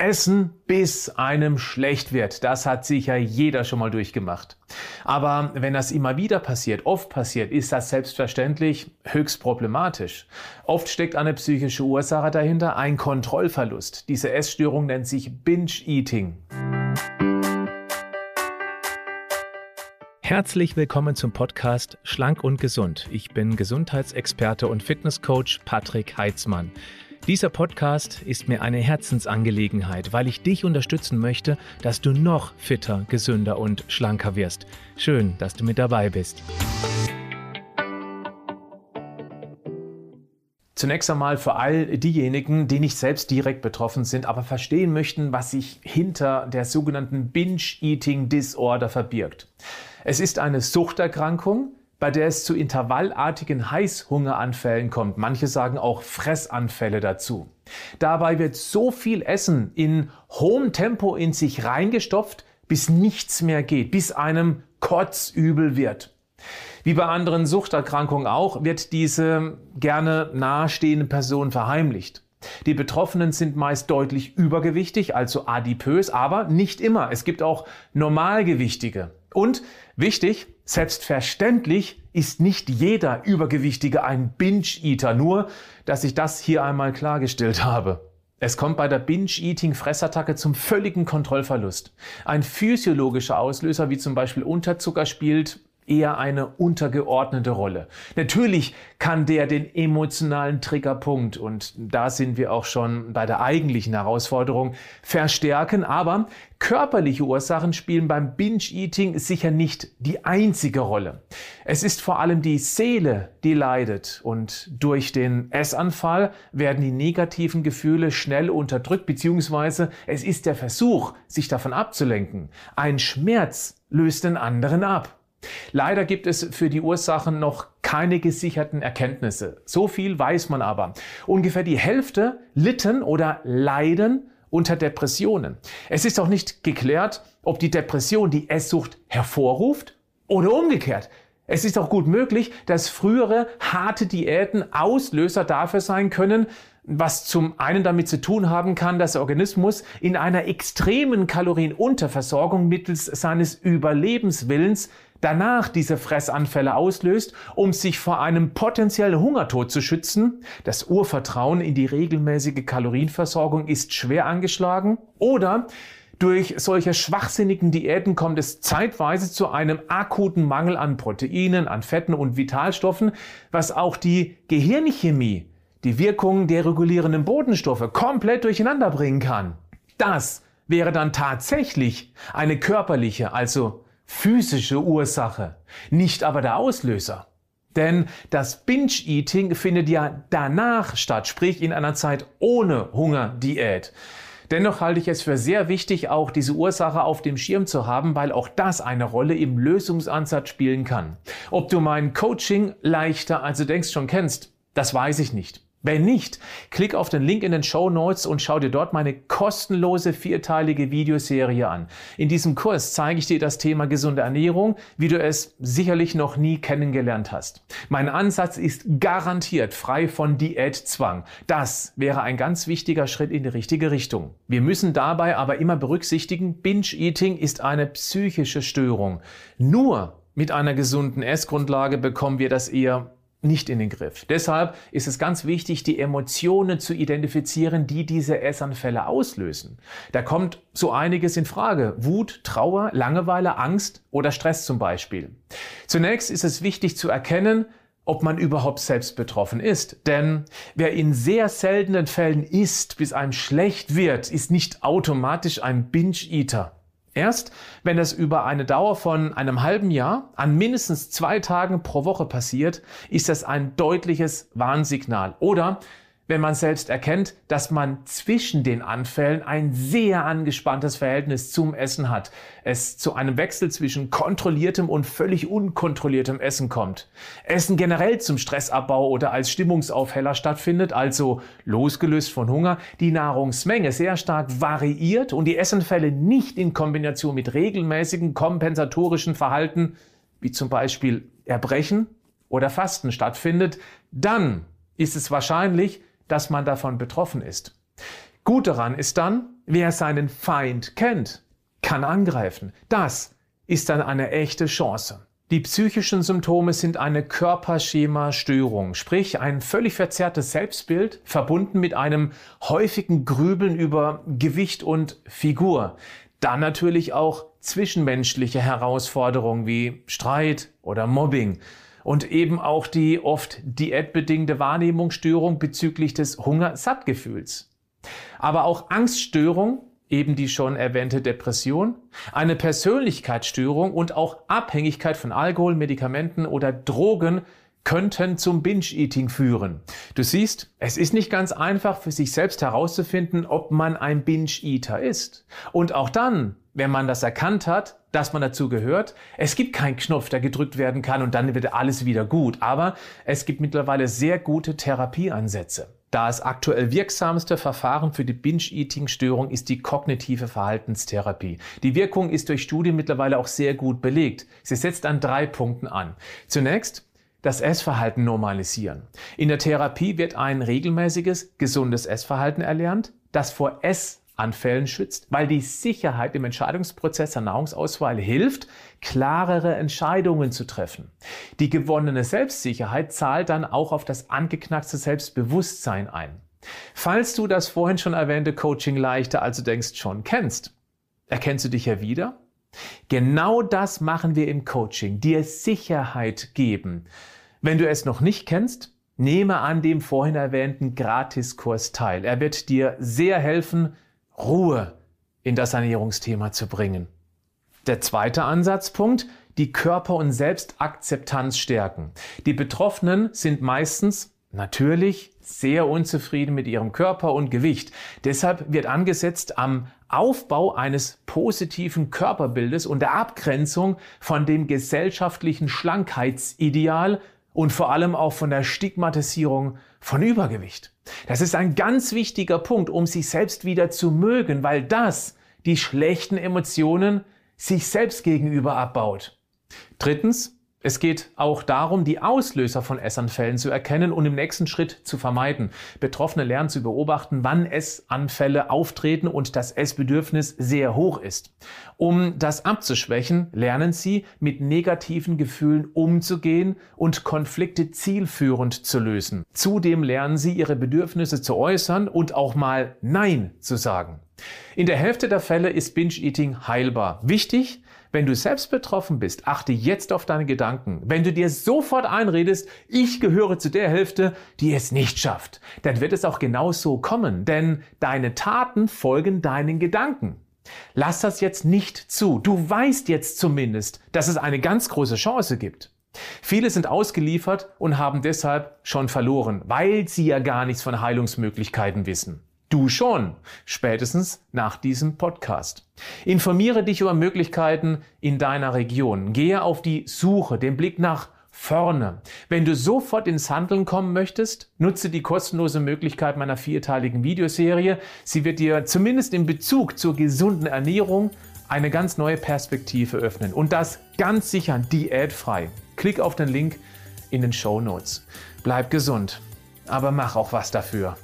Essen, bis einem schlecht wird. Das hat sicher jeder schon mal durchgemacht. Aber wenn das immer wieder passiert, oft passiert, ist das selbstverständlich höchst problematisch. Oft steckt eine psychische Ursache dahinter, ein Kontrollverlust. Diese Essstörung nennt sich Binge-Eating. Herzlich willkommen zum Podcast Schlank und Gesund. Ich bin Gesundheitsexperte und Fitnesscoach Patrick Heitzmann. Dieser Podcast ist mir eine Herzensangelegenheit, weil ich dich unterstützen möchte, dass du noch fitter, gesünder und schlanker wirst. Schön, dass du mit dabei bist. Zunächst einmal für all diejenigen, die nicht selbst direkt betroffen sind, aber verstehen möchten, was sich hinter der sogenannten Binge-Eating Disorder verbirgt. Es ist eine Suchterkrankung, bei der es zu intervallartigen Heißhungeranfällen kommt. Manche sagen auch Fressanfälle dazu. Dabei wird so viel Essen in hohem Tempo in sich reingestopft, bis nichts mehr geht, bis einem kotzübel wird. Wie bei anderen Suchterkrankungen auch, wird diese gerne nahestehende Person verheimlicht. Die Betroffenen sind meist deutlich übergewichtig, also adipös, aber nicht immer. Es gibt auch Normalgewichtige. Und wichtig, selbstverständlich ist nicht jeder Übergewichtige ein Binge-Eater, nur dass ich das hier einmal klargestellt habe. Es kommt bei der Binge-Eating-Fressattacke zum völligen Kontrollverlust. Ein physiologischer Auslöser wie zum Beispiel Unterzucker spielt eher eine untergeordnete Rolle. Natürlich kann der den emotionalen Triggerpunkt, und da sind wir auch schon bei der eigentlichen Herausforderung, verstärken, aber körperliche Ursachen spielen beim Binge-Eating sicher nicht die einzige Rolle. Es ist vor allem die Seele, die leidet und durch den Essanfall werden die negativen Gefühle schnell unterdrückt, beziehungsweise es ist der Versuch, sich davon abzulenken. Ein Schmerz löst den anderen ab. Leider gibt es für die Ursachen noch keine gesicherten Erkenntnisse. So viel weiß man aber. Ungefähr die Hälfte litten oder leiden unter Depressionen. Es ist auch nicht geklärt, ob die Depression die Esssucht hervorruft oder umgekehrt. Es ist auch gut möglich, dass frühere harte Diäten Auslöser dafür sein können, was zum einen damit zu tun haben kann, dass der Organismus in einer extremen Kalorienunterversorgung mittels seines Überlebenswillens danach diese Fressanfälle auslöst, um sich vor einem potenziellen Hungertod zu schützen. Das Urvertrauen in die regelmäßige Kalorienversorgung ist schwer angeschlagen. Oder durch solche schwachsinnigen Diäten kommt es zeitweise zu einem akuten Mangel an Proteinen, an Fetten und Vitalstoffen, was auch die Gehirnchemie, die Wirkung der regulierenden Bodenstoffe komplett durcheinander bringen kann. Das wäre dann tatsächlich eine körperliche, also physische Ursache, nicht aber der Auslöser. Denn das Binge-Eating findet ja danach statt, sprich in einer Zeit ohne Hungerdiät. Dennoch halte ich es für sehr wichtig, auch diese Ursache auf dem Schirm zu haben, weil auch das eine Rolle im Lösungsansatz spielen kann. Ob du mein Coaching leichter als du denkst schon kennst, das weiß ich nicht. Wenn nicht, klick auf den Link in den Show Notes und schau dir dort meine kostenlose vierteilige Videoserie an. In diesem Kurs zeige ich dir das Thema gesunde Ernährung, wie du es sicherlich noch nie kennengelernt hast. Mein Ansatz ist garantiert frei von Diätzwang. Das wäre ein ganz wichtiger Schritt in die richtige Richtung. Wir müssen dabei aber immer berücksichtigen, Binge-Eating ist eine psychische Störung. Nur mit einer gesunden Essgrundlage bekommen wir das eher nicht in den Griff. Deshalb ist es ganz wichtig, die Emotionen zu identifizieren, die diese Essanfälle auslösen. Da kommt so einiges in Frage. Wut, Trauer, Langeweile, Angst oder Stress zum Beispiel. Zunächst ist es wichtig zu erkennen, ob man überhaupt selbst betroffen ist. Denn wer in sehr seltenen Fällen isst, bis einem schlecht wird, ist nicht automatisch ein Binge-Eater. Erst wenn es über eine Dauer von einem halben Jahr an mindestens zwei Tagen pro Woche passiert, ist das ein deutliches Warnsignal. Oder wenn man selbst erkennt, dass man zwischen den Anfällen ein sehr angespanntes Verhältnis zum Essen hat, es zu einem Wechsel zwischen kontrolliertem und völlig unkontrolliertem Essen kommt, Essen generell zum Stressabbau oder als Stimmungsaufheller stattfindet, also losgelöst von Hunger, die Nahrungsmenge sehr stark variiert und die Essenfälle nicht in Kombination mit regelmäßigen kompensatorischen Verhalten, wie zum Beispiel Erbrechen oder Fasten stattfindet, dann ist es wahrscheinlich, dass man davon betroffen ist. Gut daran ist dann, wer seinen Feind kennt, kann angreifen. Das ist dann eine echte Chance. Die psychischen Symptome sind eine Körperschema-Störung, sprich ein völlig verzerrtes Selbstbild verbunden mit einem häufigen Grübeln über Gewicht und Figur. Dann natürlich auch zwischenmenschliche Herausforderungen wie Streit oder Mobbing und eben auch die oft diätbedingte Wahrnehmungsstörung bezüglich des Hunger-Sattgefühls. Aber auch Angststörung eben die schon erwähnte Depression, eine Persönlichkeitsstörung und auch Abhängigkeit von Alkohol, Medikamenten oder Drogen könnten zum Binge-Eating führen. Du siehst, es ist nicht ganz einfach für sich selbst herauszufinden, ob man ein Binge-Eater ist. Und auch dann, wenn man das erkannt hat, dass man dazu gehört, es gibt keinen Knopf, der gedrückt werden kann und dann wird alles wieder gut. Aber es gibt mittlerweile sehr gute Therapieansätze. Das aktuell wirksamste Verfahren für die Binge-Eating-Störung ist die kognitive Verhaltenstherapie. Die Wirkung ist durch Studien mittlerweile auch sehr gut belegt. Sie setzt an drei Punkten an. Zunächst das Essverhalten normalisieren. In der Therapie wird ein regelmäßiges, gesundes Essverhalten erlernt, das vor Ess Anfällen schützt, weil die Sicherheit im Entscheidungsprozess der Nahrungsauswahl hilft, klarere Entscheidungen zu treffen. Die gewonnene Selbstsicherheit zahlt dann auch auf das angeknackste Selbstbewusstsein ein. Falls du das vorhin schon erwähnte Coaching leichter, also denkst, schon kennst, erkennst du dich ja wieder? Genau das machen wir im Coaching, dir Sicherheit geben. Wenn du es noch nicht kennst, nehme an dem vorhin erwähnten Gratiskurs teil. Er wird dir sehr helfen, Ruhe in das Ernährungsthema zu bringen. Der zweite Ansatzpunkt, die Körper- und Selbstakzeptanz stärken. Die Betroffenen sind meistens natürlich sehr unzufrieden mit ihrem Körper und Gewicht. Deshalb wird angesetzt am Aufbau eines positiven Körperbildes und der Abgrenzung von dem gesellschaftlichen Schlankheitsideal und vor allem auch von der Stigmatisierung von Übergewicht. Das ist ein ganz wichtiger Punkt, um sich selbst wieder zu mögen, weil das die schlechten Emotionen sich selbst gegenüber abbaut. Drittens, es geht auch darum, die Auslöser von Essanfällen zu erkennen und im nächsten Schritt zu vermeiden. Betroffene lernen zu beobachten, wann Essanfälle auftreten und das Essbedürfnis sehr hoch ist. Um das abzuschwächen, lernen sie, mit negativen Gefühlen umzugehen und Konflikte zielführend zu lösen. Zudem lernen sie, ihre Bedürfnisse zu äußern und auch mal Nein zu sagen. In der Hälfte der Fälle ist Binge-Eating heilbar. Wichtig, wenn du selbst betroffen bist, achte jetzt auf deine Gedanken. Wenn du dir sofort einredest, ich gehöre zu der Hälfte, die es nicht schafft, dann wird es auch genau so kommen, denn deine Taten folgen deinen Gedanken. Lass das jetzt nicht zu. Du weißt jetzt zumindest, dass es eine ganz große Chance gibt. Viele sind ausgeliefert und haben deshalb schon verloren, weil sie ja gar nichts von Heilungsmöglichkeiten wissen. Du schon, spätestens nach diesem Podcast. Informiere dich über Möglichkeiten in deiner Region. Gehe auf die Suche, den Blick nach vorne. Wenn du sofort ins Handeln kommen möchtest, nutze die kostenlose Möglichkeit meiner vierteiligen Videoserie. Sie wird dir zumindest in Bezug zur gesunden Ernährung eine ganz neue Perspektive öffnen und das ganz sicher diätfrei. Klick auf den Link in den Show Notes. Bleib gesund, aber mach auch was dafür.